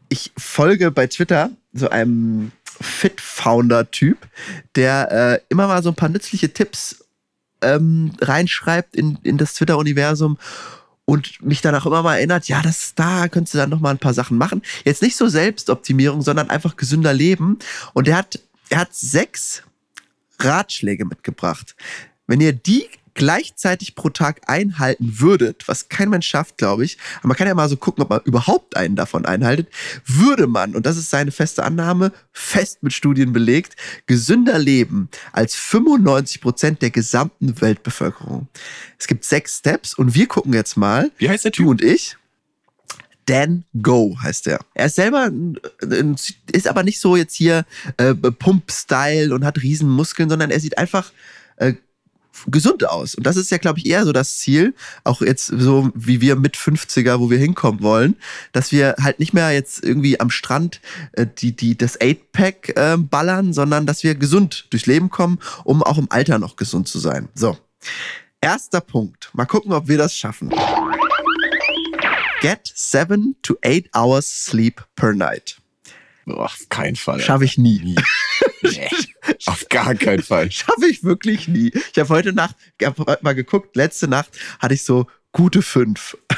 ich folge bei Twitter so einem Fit-Founder-Typ, der äh, immer mal so ein paar nützliche Tipps ähm, reinschreibt in, in das Twitter-Universum und mich danach immer mal erinnert, ja, das da könntest du dann noch mal ein paar Sachen machen. Jetzt nicht so Selbstoptimierung, sondern einfach gesünder leben. Und er hat, er hat sechs Ratschläge mitgebracht. Wenn ihr die gleichzeitig pro Tag einhalten würdet, was kein Mensch schafft, glaube ich, aber man kann ja mal so gucken, ob man überhaupt einen davon einhaltet, würde man, und das ist seine feste Annahme, fest mit Studien belegt, gesünder leben als 95 Prozent der gesamten Weltbevölkerung. Es gibt sechs Steps und wir gucken jetzt mal, Wie heißt der Typ? du und ich, Dan Go heißt er. Er ist selber, ist aber nicht so jetzt hier äh, Pump-Style und hat riesen Muskeln, sondern er sieht einfach äh, gesund aus. Und das ist ja, glaube ich, eher so das Ziel, auch jetzt so wie wir mit 50er, wo wir hinkommen wollen, dass wir halt nicht mehr jetzt irgendwie am Strand äh, die, die, das 8-Pack äh, ballern, sondern dass wir gesund durchs Leben kommen, um auch im Alter noch gesund zu sein. So. Erster Punkt. Mal gucken, ob wir das schaffen. Get seven to eight hours sleep per night. Auf keinen Fall. Schaffe ich nie. Nie. Nee, auf gar keinen Fall. Schaffe ich wirklich nie. Ich habe heute Nacht hab heute mal geguckt, letzte Nacht hatte ich so gute fünf.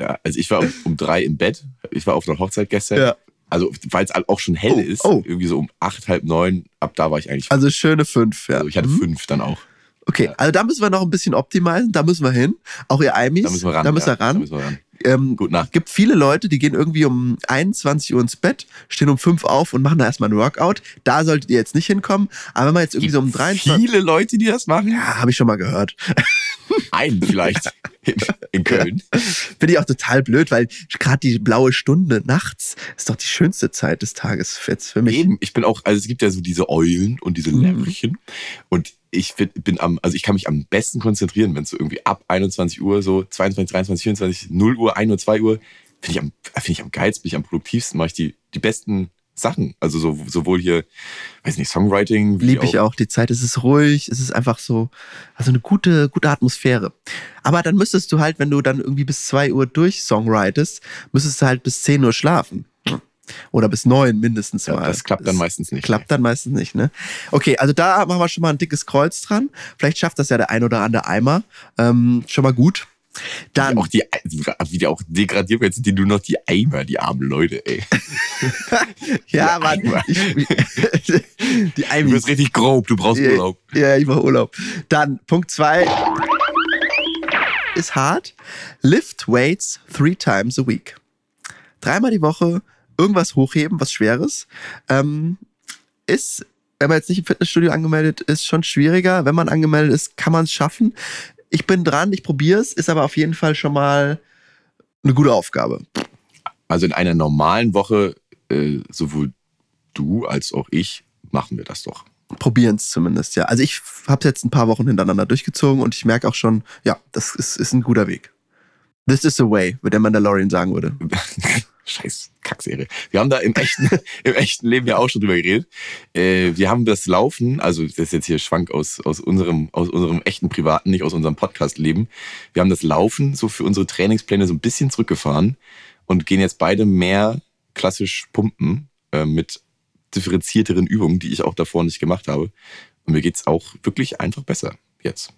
Ja, also ich war um, um drei im Bett. Ich war auf einer Hochzeit gestern. Ja. Also, weil es auch schon hell Oh, ist, oh. irgendwie so um acht, halb neun, ab da war ich eigentlich. Also schöne fünf, ja. Also ich hatte Mhm. fünf dann auch. Okay, also da müssen wir noch ein bisschen optimieren, da müssen wir hin. Auch ihr Eimis, Da müssen wir ran. Da müssen ja, wir ran. Da müssen wir ran. Ähm, Gut Nacht. gibt viele Leute, die gehen irgendwie um 21 Uhr ins Bett, stehen um 5 auf und machen da erstmal ein Workout. Da solltet ihr jetzt nicht hinkommen. Aber wenn man jetzt irgendwie so um 23 Viele Leute, die das machen? Ja, habe ich schon mal gehört. Einen vielleicht in, in Köln. Finde ich auch total blöd, weil gerade die blaue Stunde nachts ist doch die schönste Zeit des Tages jetzt für mich. Eben, ich bin auch, also es gibt ja so diese Eulen und diese Mhm. Lämmchen. Und ich bin, am, also ich kann mich am besten konzentrieren, wenn es so irgendwie ab 21 Uhr, so 22, 23, 24, 0 Uhr, 1 Uhr, 2 Uhr, finde ich am, finde ich am geilsten, bin ich am produktivsten, mache ich die, die besten Sachen. Also so, sowohl hier, weiß nicht, Songwriting. Liebe ich auch. Die Zeit, es ist ruhig, es ist einfach so, also eine gute, gute Atmosphäre. Aber dann müsstest du halt, wenn du dann irgendwie bis zwei Uhr durch Songwritest, müsstest du halt bis 10 Uhr schlafen. Oder bis neun mindestens Ja, mal. das klappt dann meistens nicht. Klappt dann meistens nicht, ne? Okay, also da machen wir schon mal ein dickes Kreuz dran. Vielleicht schafft das ja der ein oder andere Eimer. Ähm, schon mal gut. Dann, Auch die, wie die auch degradiert werden, sind die nur noch die Eimer, die armen Leute, ey. ja, die Mann, Eimer. ich, die Du Eimer. wirst richtig grob, du brauchst Ja, Urlaub. Ja, ich mache Urlaub. Dann Punkt zwei ist hart. Lift weights three times a week. Dreimal die Woche irgendwas hochheben, was Schweres. Ähm, ist, wenn man jetzt nicht im Fitnessstudio angemeldet ist, schon schwieriger. Wenn man angemeldet ist, kann man es schaffen. Ich bin dran, ich probiere es, ist aber auf jeden Fall schon mal eine gute Aufgabe. Also in einer normalen Woche, äh, sowohl du als auch ich, machen wir das doch. Probieren es zumindest, ja. Also ich habe es jetzt ein paar Wochen hintereinander durchgezogen und ich merke auch schon, ja, das ist, ist ein guter Weg. This is the way, wie der Mandalorian sagen würde. Scheiß Kackserie. Wir haben da im echten, im echten Leben ja auch schon drüber geredet. Äh, wir haben das Laufen, also das ist jetzt hier Schwank aus, aus, unserem, aus unserem echten Privaten, nicht aus unserem Podcast-Leben. Wir haben das Laufen so für unsere Trainingspläne so ein bisschen zurückgefahren und gehen jetzt beide mehr klassisch pumpen äh, mit differenzierteren Übungen, die ich auch davor nicht gemacht habe. Und mir geht's auch wirklich einfach besser jetzt.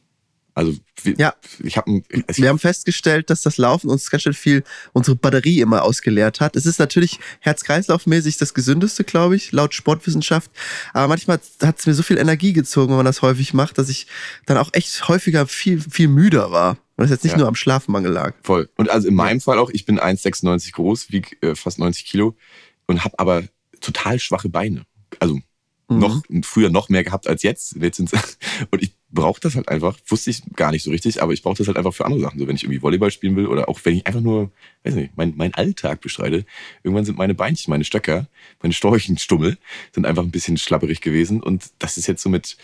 Also wir, Ja. ich habe Wir haben festgestellt, dass das Laufen uns ganz schön viel unsere Batterie immer ausgeleert hat. Es ist natürlich herz-kreislauf-mäßig das gesündeste, glaube ich, laut Sportwissenschaft. Aber manchmal hat es mir so viel Energie gezogen, wenn man das häufig macht, dass ich dann auch echt häufiger viel, viel müder war. Und das jetzt nicht Ja. nur am Schlafmangel lag. Voll. Und also in meinem Fall auch, ich bin 1,96 groß, wiege äh, fast 90 Kilo und habe aber total schwache Beine. Also Mhm. noch früher noch mehr gehabt als jetzt. jetzt und ich brauche das halt einfach. Wusste ich gar nicht so richtig, aber ich brauche das halt einfach für andere Sachen. So wenn ich irgendwie Volleyball spielen will oder auch wenn ich einfach nur, weiß nicht, mein, mein Alltag bestreite. Irgendwann sind meine Beinchen, meine Stöcker, meine Storchenstummel sind einfach ein bisschen schlapperig gewesen. Und das ist jetzt so mit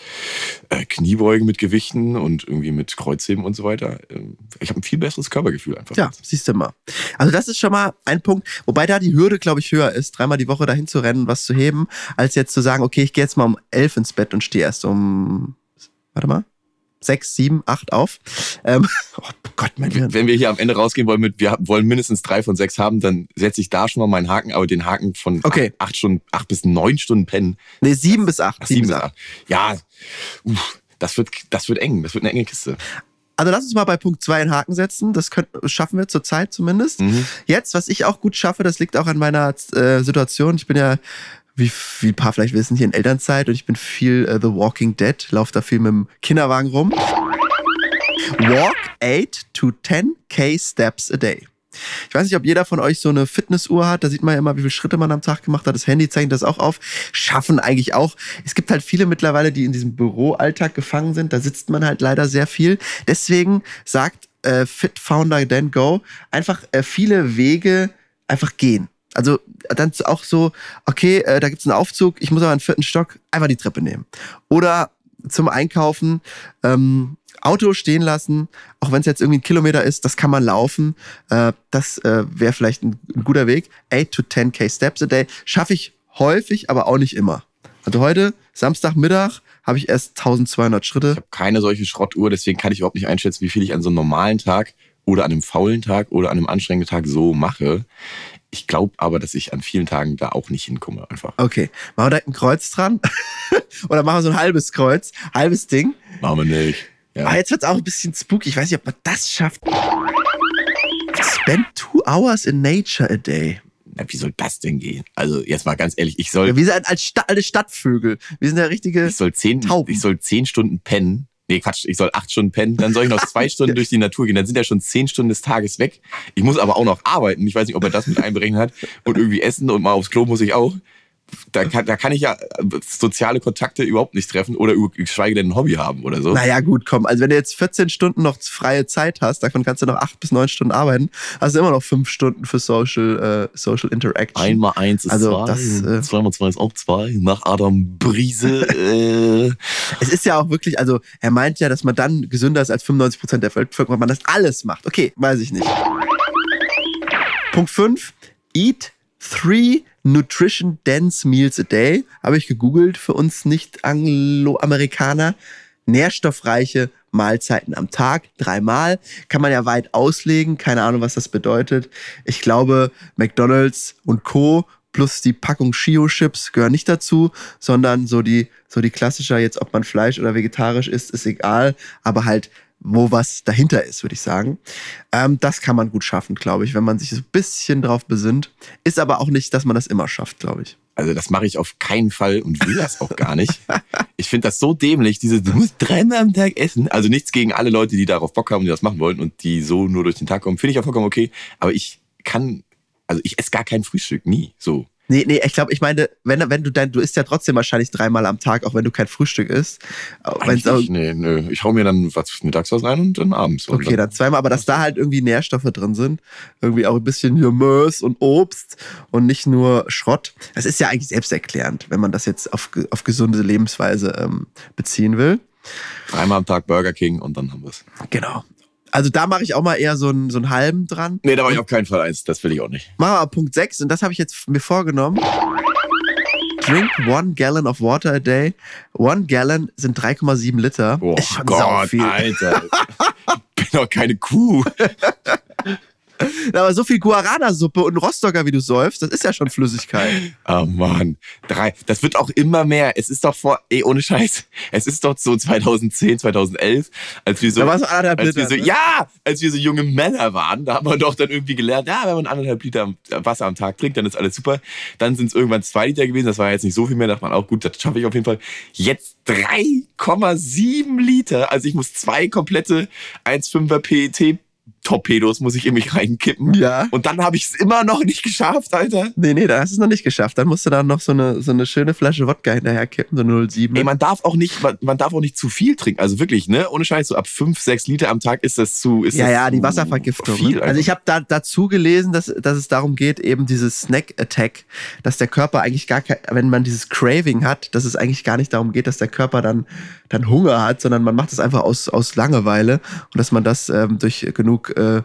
äh, Kniebeugen mit Gewichten und irgendwie mit Kreuzheben und so weiter. ähm, Ich habe ein viel besseres Körpergefühl einfach. Ja, siehst du mal. Also das ist schon mal ein Punkt, wobei da die Hürde, glaube ich, höher ist, dreimal die Woche dahin zu rennen, was zu heben, als jetzt zu sagen, okay, ich gehe jetzt mal um elf ins Bett und stehe erst um, warte mal, sechs, sieben, acht auf. Ähm, oh Gott, mein Hirn. Wenn wir hier am Ende rausgehen wollen mit, wir wollen mindestens drei von sechs haben, dann setze ich da schon mal meinen Haken, aber den Haken von Okay. acht, acht Stunden, acht bis neun Stunden pennen. Nee, sieben bis acht. Ach, sieben bis acht. Ja, uff, das wird, das wird eng. Das wird eine enge Kiste. Also lass uns mal bei Punkt zwei einen Haken setzen. Das können, schaffen wir zurzeit zumindest. Mhm. Jetzt, was ich auch gut schaffe, das liegt auch an meiner äh, Situation. Ich bin ja, wie, wie ein paar vielleicht wissen, hier in Elternzeit und ich bin viel äh, The Walking Dead, laufe da viel mit dem Kinderwagen rum. Walk 8 to 10k steps a day. Ich weiß nicht, ob jeder von euch so eine Fitnessuhr hat. Da sieht man ja immer, wie viele Schritte man am Tag gemacht hat. Das Handy zeichnet das auch auf. Schaffen eigentlich auch. Es gibt halt viele mittlerweile, die in diesem Büroalltag gefangen sind. Da sitzt man halt leider sehr viel. Deswegen sagt äh, Fit Founder Dan Go einfach äh, viele Wege einfach gehen. Also dann auch so, okay, äh, da gibt's einen Aufzug, ich muss aber einen vierten Stock, einfach die Treppe nehmen. Oder zum Einkaufen, ähm, Auto stehen lassen, auch wenn es jetzt irgendwie ein Kilometer ist, das kann man laufen. Äh, das äh, wäre vielleicht ein, ein guter Weg. 8 to 10k Steps a day schaffe ich häufig, aber auch nicht immer. Also heute, Samstagmittag, habe ich erst 1200 Schritte. Ich habe keine solche Schrottuhr, deswegen kann ich überhaupt nicht einschätzen, wie viel ich an so einem normalen Tag oder an einem faulen Tag oder an einem anstrengenden Tag so mache. Ich glaube aber, dass ich an vielen Tagen da auch nicht hinkomme einfach. Okay, machen wir direkt ein Kreuz dran. Oder machen wir so ein halbes Kreuz, halbes Ding. Machen wir nicht. Ja. Aber jetzt wird's auch ein bisschen spooky. Ich weiß nicht, ob man das schafft. Spend two hours in nature a day. Na, wie soll das denn gehen? Also jetzt mal ganz ehrlich, ich soll, Wir sind als Sta alte Stadtvögel. Wir sind ja richtige. ich soll zehn, Tauben. ich soll zehn Stunden pennen. Nee, Quatsch, ich soll acht Stunden pennen, dann soll ich noch zwei Stunden durch die Natur gehen, dann sind ja schon zehn Stunden des Tages weg. Ich muss aber auch noch arbeiten. Ich weiß nicht, ob er das mit einberechnet hat. Und irgendwie essen und mal aufs Klo muss ich auch. Da kann, da kann ich ja äh, soziale Kontakte überhaupt nicht treffen oder geschweige denn ein Hobby haben oder so. Naja, gut, komm. Also wenn du jetzt 14 Stunden noch freie Zeit hast, davon kannst du noch acht bis neun Stunden arbeiten, hast du immer noch fünf Stunden für Social, äh, Social Interaction. Einmal eins ist Also zwei, das, äh, zwei mal zwei ist auch zwei. Nach Adam Brise. äh, Es ist ja auch wirklich, also er meint ja, dass man dann gesünder ist als 95 Prozent der Bevölkerung, wenn man das alles macht. Okay, weiß ich nicht. Punkt 5. Eat three Nutrition Dense Meals a Day, habe ich gegoogelt für uns Nicht-Anglo-Amerikaner. Nährstoffreiche Mahlzeiten am Tag, dreimal. Kann man ja weit auslegen, keine Ahnung, was das bedeutet. Ich glaube, McDonalds und Co. plus die Packung Shio-Chips gehören nicht dazu, sondern so die, so die klassischer, jetzt ob man Fleisch oder vegetarisch isst, ist egal, aber halt wo was dahinter ist, würde ich sagen. Ähm, das kann man gut schaffen, glaube ich, wenn man sich so ein bisschen drauf besinnt. Ist aber auch nicht, dass man das immer schafft, glaube ich. Also das mache ich auf keinen Fall und will das auch gar nicht. Ich finde das so dämlich, diese, du musst dreimal am Tag essen. Also nichts gegen alle Leute, die darauf Bock haben, die das machen wollen und die so nur durch den Tag kommen. Finde ich auch vollkommen okay. Aber ich kann, also ich esse gar kein Frühstück, nie. So. Nee, nee, ich glaube, ich meine, wenn, wenn du dein, du isst ja trotzdem wahrscheinlich dreimal am Tag, auch wenn du kein Frühstück isst. Eigentlich nicht, nee, nö. Ich hau mir dann was mittags was rein und dann abends. Okay, dann, dann zweimal, aber dass da halt irgendwie Nährstoffe drin sind, irgendwie auch ein bisschen Gemüse und Obst und nicht nur Schrott. Das ist ja eigentlich selbsterklärend, wenn man das jetzt auf, auf gesunde Lebensweise ähm, beziehen will. Dreimal am Tag Burger King und dann haben wir es. Genau. Also da mache ich auch mal eher so einen, so einen halben dran. Nee, da mache ich auf keinen Fall eins. Das will ich auch nicht. Machen wir Punkt 6 und das habe ich jetzt mir vorgenommen. Drink one gallon of water a day. One gallon sind 3,7 Liter. Oh Gott, Alter. ich bin doch keine Kuh. Aber so viel Guarana-Suppe und Rostocker, wie du säufst, das ist ja schon Flüssigkeit. Oh Mann. Drei. Das wird auch immer mehr. Es ist doch vor, ey, ohne Scheiß. Es ist doch so 2010, 2011, als wir so. Da war so anderthalb als Liter. wir so, ne? Ja, als wir so junge Männer waren, da haben wir doch dann irgendwie gelernt, ja, wenn man anderthalb Liter Wasser am Tag trinkt, dann ist alles super. Dann sind es irgendwann zwei Liter gewesen. Das war jetzt nicht so viel mehr. Da dachte man auch, gut, das schaffe ich auf jeden Fall. Jetzt 3,7 Liter. Also ich muss zwei komplette 1,5er PET Torpedos muss ich in mich reinkippen. Ja. Und dann habe ich es immer noch nicht geschafft, Alter. Nee, nee, da hast du es noch nicht geschafft. Dann musst du dann noch so eine, so eine schöne Flasche Wodka hinterher kippen, so 07. Ey, man darf auch nicht, man, man darf auch nicht zu viel trinken. Also wirklich, ne? Ohne Scheiß, so ab 5, 6 Liter am Tag ist das zu. Ist ja, das ja, die Wasservergiftung. Viel, ne? also ich habe da, dazu gelesen, dass, dass es darum geht, eben dieses Snack-Attack, dass der Körper eigentlich gar kein, wenn man dieses Craving hat, dass es eigentlich gar nicht darum geht, dass der Körper dann, dann Hunger hat, sondern man macht es einfach aus, aus Langeweile und dass man das ähm, durch genug äh,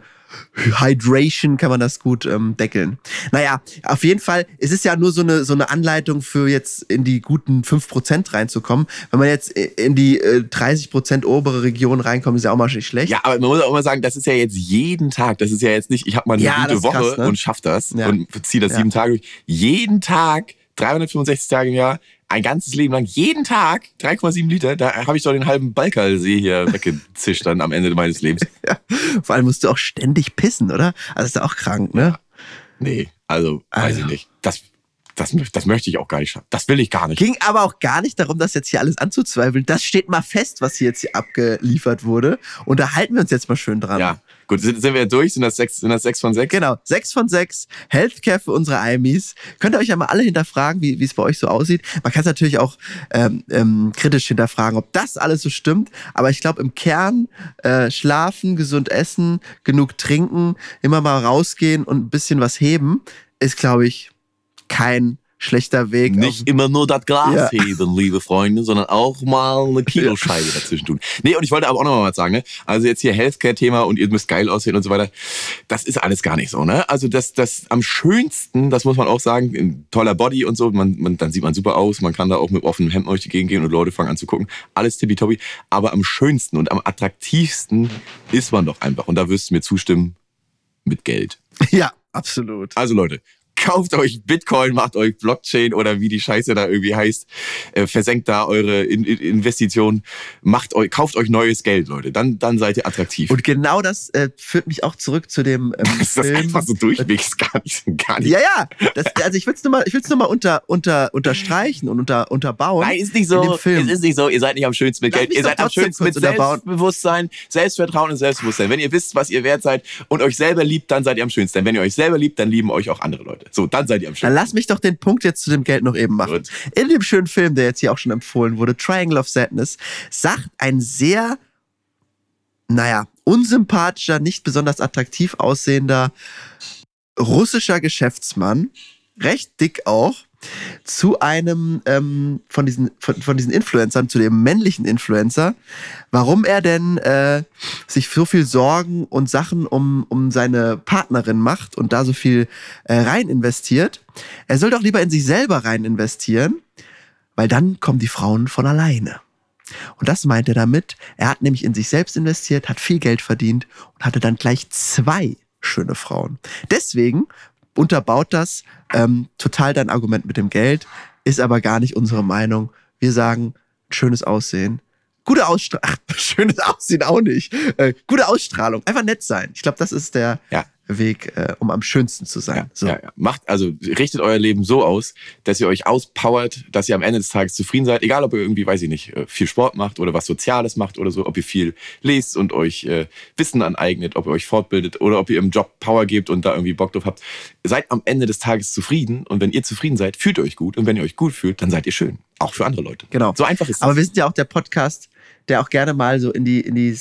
Hydration kann man das gut ähm, deckeln. Naja, auf jeden Fall, es ist ja nur so eine, so eine Anleitung für jetzt in die guten 5% reinzukommen. Wenn man jetzt in die äh, 30% obere Region reinkommt, ist ja auch mal nicht schlecht. Ja, aber man muss auch immer sagen, das ist ja jetzt jeden Tag. Das ist ja jetzt nicht, ich habe mal eine Ja, gute Woche krass, ne? und schaff das Ja. und ziehe das Ja. sieben Tage durch. Jeden Tag, 365 Tage im Jahr, ein ganzes Leben lang, jeden Tag 3,7 Liter. Da habe ich doch den halben Balkalsee hier weggezischt dann am Ende meines Lebens. Vor allem musst du auch ständig pissen, oder? Also ist ja auch krank, ne? Nee, also weiß Also. ich nicht. Das, das, das möchte ich auch gar nicht schaffen. Das will ich gar nicht. Ging aber auch gar nicht darum, das jetzt hier alles anzuzweifeln. Das steht mal fest, was hier jetzt hier abgeliefert wurde. Und da halten wir uns jetzt mal schön dran. Ja, gut, sind, sind wir durch? Sind das sechs, sind das sechs von sechs? Genau, sechs von sechs Healthcare für unsere IMEs. Könnt ihr euch ja mal alle hinterfragen, wie wie es bei euch so aussieht. Man kann es natürlich auch ähm, ähm, kritisch hinterfragen, ob das alles so stimmt. Aber ich glaube, im Kern äh, schlafen, gesund essen, genug trinken, immer mal rausgehen und ein bisschen was heben, ist, glaube ich, kein schlechter Weg. Nicht immer nur das Glas Ja. heben, liebe Freunde, sondern auch mal eine Kiloscheibe dazwischen tun. Nee, und ich wollte aber auch noch mal was sagen, ne? Also jetzt hier Healthcare-Thema und ihr müsst geil aussehen und so weiter. Das ist alles gar nicht so, ne? Also das, das am schönsten, das muss man auch sagen, ein toller Body und so, man, man, dann sieht man super aus, man kann da auch mit offenem Hemd durch die Gegend gehen und Leute fangen an zu gucken. Alles tippitoppi. Aber am schönsten und am attraktivsten ist man doch einfach. Und da wirst du mir zustimmen, mit Geld. Ja, absolut. Also Leute, kauft euch Bitcoin, macht euch Blockchain oder wie die Scheiße da irgendwie heißt, äh, versenkt da eure in in Investitionen, macht euch, kauft euch neues Geld, Leute. Dann, dann seid ihr attraktiv. Und genau das äh, führt mich auch zurück zu dem ähm, ist das Film. einfach so durchwegs gar nicht, gar nicht. Ja, ja. Das, also ich will es nur mal, ich will's nur mal unter, unter, unterstreichen und unter, unterbauen. Nein, ist nicht so. Es ist nicht so. Ihr seid nicht am schönsten mit Lass Geld. Ihr seid am schönsten mit. Selbstbewusstsein, Selbstvertrauen und Selbstbewusstsein. Wenn ihr wisst, was ihr wert seid und euch selber liebt, dann seid ihr am schönsten. Wenn ihr euch selber liebt, dann lieben euch auch andere Leute. So, dann seid ihr am Dann schönsten. lass mich doch den Punkt jetzt zu dem Geld noch eben machen. Gut. In dem schönen Film, der jetzt hier auch schon empfohlen wurde, Triangle of Sadness, sagt ein sehr, naja, unsympathischer, nicht besonders attraktiv aussehender russischer Geschäftsmann, recht dick auch, zu einem ähm, von, diesen, von, von diesen Influencern, zu dem männlichen Influencer, warum er denn äh, sich so viel Sorgen und Sachen um, um seine Partnerin macht und da so viel äh, rein investiert. Er soll doch lieber in sich selber rein investieren, weil dann kommen die Frauen von alleine. Und das meint er damit. Er hat nämlich in sich selbst investiert, hat viel Geld verdient und hatte dann gleich zwei schöne Frauen. Deswegen unterbaut das ähm, total dein Argument mit dem Geld, ist aber gar nicht unsere Meinung. Wir sagen, schönes Aussehen. Gute Ausstrahlung, schönes Aussehen auch nicht. Äh, gute Ausstrahlung, einfach nett sein. Ich glaube, das ist der Ja. Weg, äh, um am schönsten zu sein. Ja, so. ja, ja. Macht, also richtet euer Leben so aus, dass ihr euch auspowert, dass ihr am Ende des Tages zufrieden seid. Egal, ob ihr irgendwie, weiß ich nicht, äh, viel Sport macht oder was Soziales macht oder so, ob ihr viel lest und euch äh, Wissen aneignet, ob ihr euch fortbildet oder ob ihr im Job Power gebt und da irgendwie Bock drauf habt. Seid am Ende des Tages zufrieden und wenn ihr zufrieden seid, fühlt ihr euch gut und wenn ihr euch gut fühlt, dann seid ihr schön. Auch für andere Leute. Genau. So einfach ist es. Aber wir sind ja auch der Podcast, der auch gerne mal so in die, in die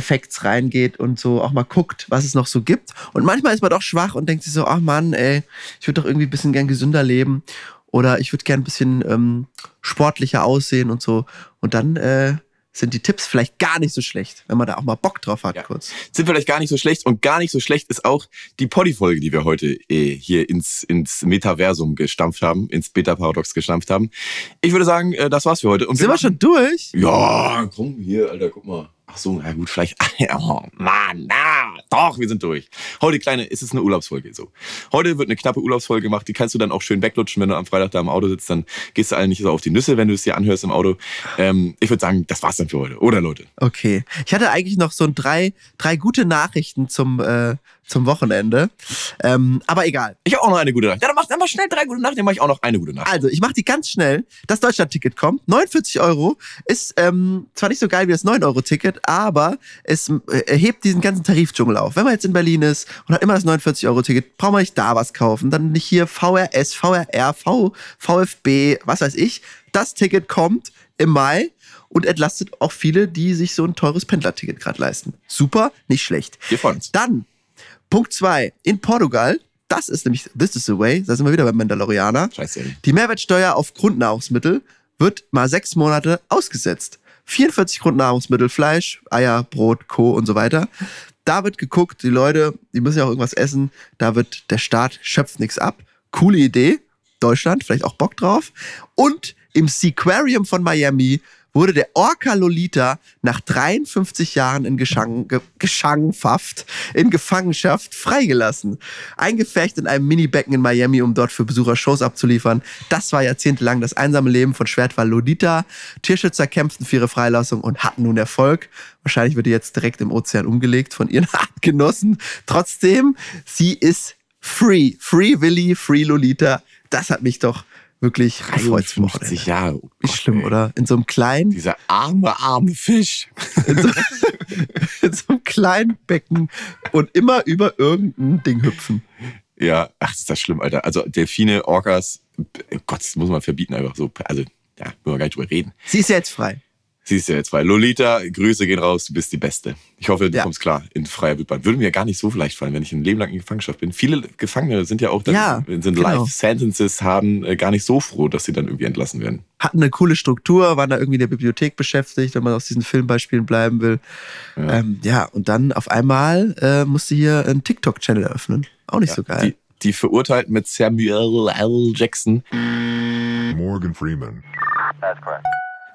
Side-Effects reingeht und so auch mal guckt, was es noch so gibt. Und manchmal ist man doch schwach und denkt sich so, ach Mann, ey, ich würde doch irgendwie ein bisschen gern gesünder leben. Oder ich würde gern ein bisschen ähm, sportlicher aussehen und so. Und dann äh, sind die Tipps vielleicht gar nicht so schlecht, wenn man da auch mal Bock drauf hat, Ja. kurz. sind vielleicht gar nicht so schlecht und gar nicht so schlecht ist auch die Poddy-Folge, die wir heute äh, hier ins, ins Metaversum gestampft haben, ins Beta-Paradox gestampft haben. Ich würde sagen, äh, das war's für heute. Und Sind wir schon durch? Ja, komm hier, Alter, guck mal. Ach so, na gut, vielleicht. Oh, Mann, na, doch, wir sind durch. Heute, Kleine, ist es eine Urlaubsfolge so. Heute wird eine knappe Urlaubsfolge gemacht, die kannst du dann auch schön weglutschen, wenn du am Freitag da im Auto sitzt, dann gehst du allen nicht so auf die Nüsse, wenn du es dir anhörst im Auto. Ähm, ich würde sagen, das war's dann für heute, oder Leute? Okay. Ich hatte eigentlich noch so ein drei, drei gute Nachrichten zum, äh, zum Wochenende. Ähm, aber egal. Ich habe auch noch eine gute Nacht. Ja, dann mach einfach schnell drei gute Nacht, dann mache ich auch noch eine gute Nacht. Also, ich mache die ganz schnell. Das Deutschland-Ticket kommt. 49 Euro. Ist ähm, zwar nicht so geil wie das 9-Euro-Ticket, aber es äh, hebt diesen ganzen Tarifdschungel auf. Wenn man jetzt in Berlin ist und hat immer das 49-Euro-Ticket, braucht man nicht da was kaufen. Dann nicht hier VRS, VRR, v, VfB, was weiß ich. Das Ticket kommt im Mai und entlastet auch viele, die sich so ein teures Pendlerticket gerade leisten. Super, nicht schlecht. Wir freuen uns. Dann, Punkt zwei In Portugal, das ist nämlich This is the Way, da sind wir wieder beim Mandalorianer. Scheiße. Die Mehrwertsteuer auf Grundnahrungsmittel wird mal sechs Monate ausgesetzt. 44 Grundnahrungsmittel, Fleisch, Eier, Brot, Co. und so weiter. Da wird geguckt, die Leute, die müssen ja auch irgendwas essen. Da wird der Staat schöpft nichts ab. Coole Idee. Deutschland, vielleicht auch Bock drauf. Und im Seaquarium von Miami wurde der Orca Lolita nach 53 Jahren in Geschang, ge, Geschanghaft, in Gefangenschaft freigelassen. Eingefecht in einem Mini-Becken in Miami, um dort für Besucher Shows abzuliefern. Das war jahrzehntelang das einsame Leben von Schwertwal Lolita. Tierschützer kämpften für ihre Freilassung und hatten nun Erfolg. Wahrscheinlich wird die jetzt direkt im Ozean umgelegt von ihren Artgenossen. Trotzdem, sie ist free. Free Willy, free Lolita. Das hat mich doch wirklich gefreut zum 53 Wochenende. Jahre. Oh Wie schlimm, ey. oder? In so einem kleinen, Dieser arme, arme Fisch. in so, in so einem kleinen Becken und immer über irgendein Ding hüpfen. Ja, ach, ist das schlimm, Alter. Also Delfine, Orcas, Gott, das muss man verbieten einfach so. Also, ja, müssen wir gar nicht drüber reden. Sie ist ja jetzt frei. Siehst du jetzt bei Lolita, Grüße gehen raus, du bist die Beste. Ich hoffe, du Ja. kommst klar in freier Wildbahn. Würde mir gar nicht so leicht fallen, wenn ich ein Leben lang in Gefangenschaft bin. Viele Gefangene sind ja auch dann, Ja, wenn sie genau. Life Sentences haben, äh, gar nicht so froh, dass sie dann irgendwie entlassen werden. Hatten eine coole Struktur, waren da irgendwie in der Bibliothek beschäftigt, wenn man aus diesen Filmbeispielen bleiben will. Ja. Ja, ähm, ja und dann auf einmal äh, musste hier einen TikTok-Channel eröffnen. Auch nicht so geil. Die, die Verurteilten mit Samuel L. Jackson, Morgan Freeman.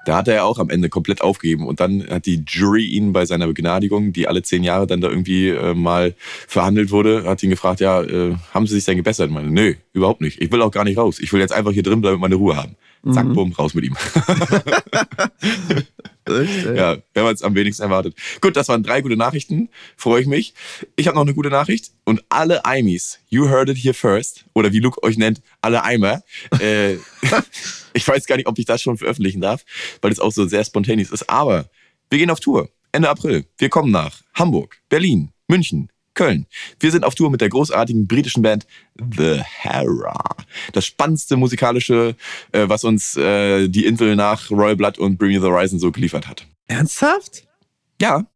Da hat er ja auch am Ende komplett aufgegeben und dann hat die Jury ihn bei seiner Begnadigung, die alle zehn Jahre dann da irgendwie äh, mal verhandelt wurde, hat ihn gefragt, ja, äh, haben Sie sich denn gebessert? Ich meine, nö, überhaupt nicht. Ich will auch gar nicht raus. Ich will jetzt einfach hier drin bleiben und meine Ruhe haben. Zack, Mhm. bumm, raus mit ihm. Echt? Ja, wenn man es am wenigsten erwartet. Gut, das waren drei gute Nachrichten. Freue ich mich. Ich habe noch eine gute Nachricht. Und alle Eimis, you heard it here first, oder wie Luke euch nennt, alle Eimer. Äh, ich weiß gar nicht, ob ich das schon veröffentlichen darf, weil es auch so sehr spontaneous ist. Aber wir gehen auf Tour. Ende April. Wir kommen nach Hamburg, Berlin, München, Köln. Wir sind auf Tour mit der großartigen britischen Band The Hera. Das spannendste musikalische, äh, was uns äh, die Insel nach Royal Blood und Bring Me the Horizon so geliefert hat. Ernsthaft? Ja,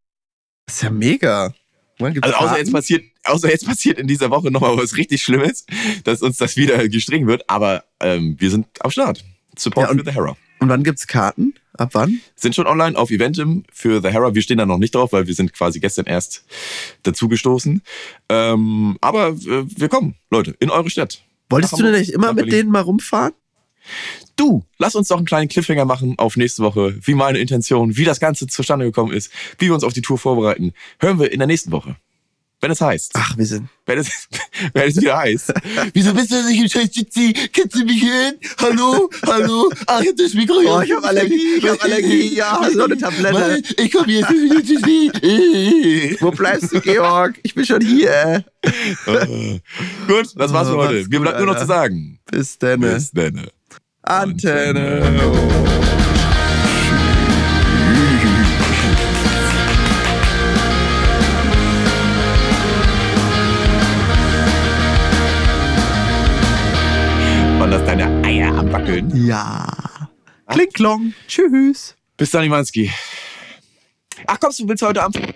Das ist ja mega. Also außer jetzt passiert, außer jetzt passiert in dieser Woche nochmal was richtig Schlimmes, dass uns das wieder gestrichen wird. Aber ähm, wir sind am Start. Support Ja, und- für The Hera. Und wann gibt's Karten? Ab wann? Sind schon online auf Eventim für The Hera. Wir stehen da noch nicht drauf, weil wir sind quasi gestern erst dazugestoßen. Ähm, aber äh, wir kommen, Leute, in eure Stadt. Wolltest du denn nicht immer mit denen mal rumfahren? Du, lass uns doch einen kleinen Cliffhanger machen auf nächste Woche, wie meine Intention, wie das Ganze zustande gekommen ist, wie wir uns auf die Tour vorbereiten. Hören wir in der nächsten Woche. Wenn es heißt. Ach, wir sind. Wenn es, wenn es wieder heißt. Wieso bist du nicht im scheiß Jitsi? Kannst du mich hören? Hallo? Hallo? Ach, ich hab das Mikro Oh, ich hab Allergie, ich hab Allergie. Ja, hast du noch eine Tablette? Mann, Ich komm jetzt. Wo bleibst du, Georg? Ich bin schon hier. Gut, das war's für Oh, heute. Mir bleibt nur noch zu sagen. Bis dann. Bis dann. Antenne. Wann Wackeln? Ja. Kling klong. Tschüss. Bis dann, Imanski. Ach kommst du, willst du heute Abend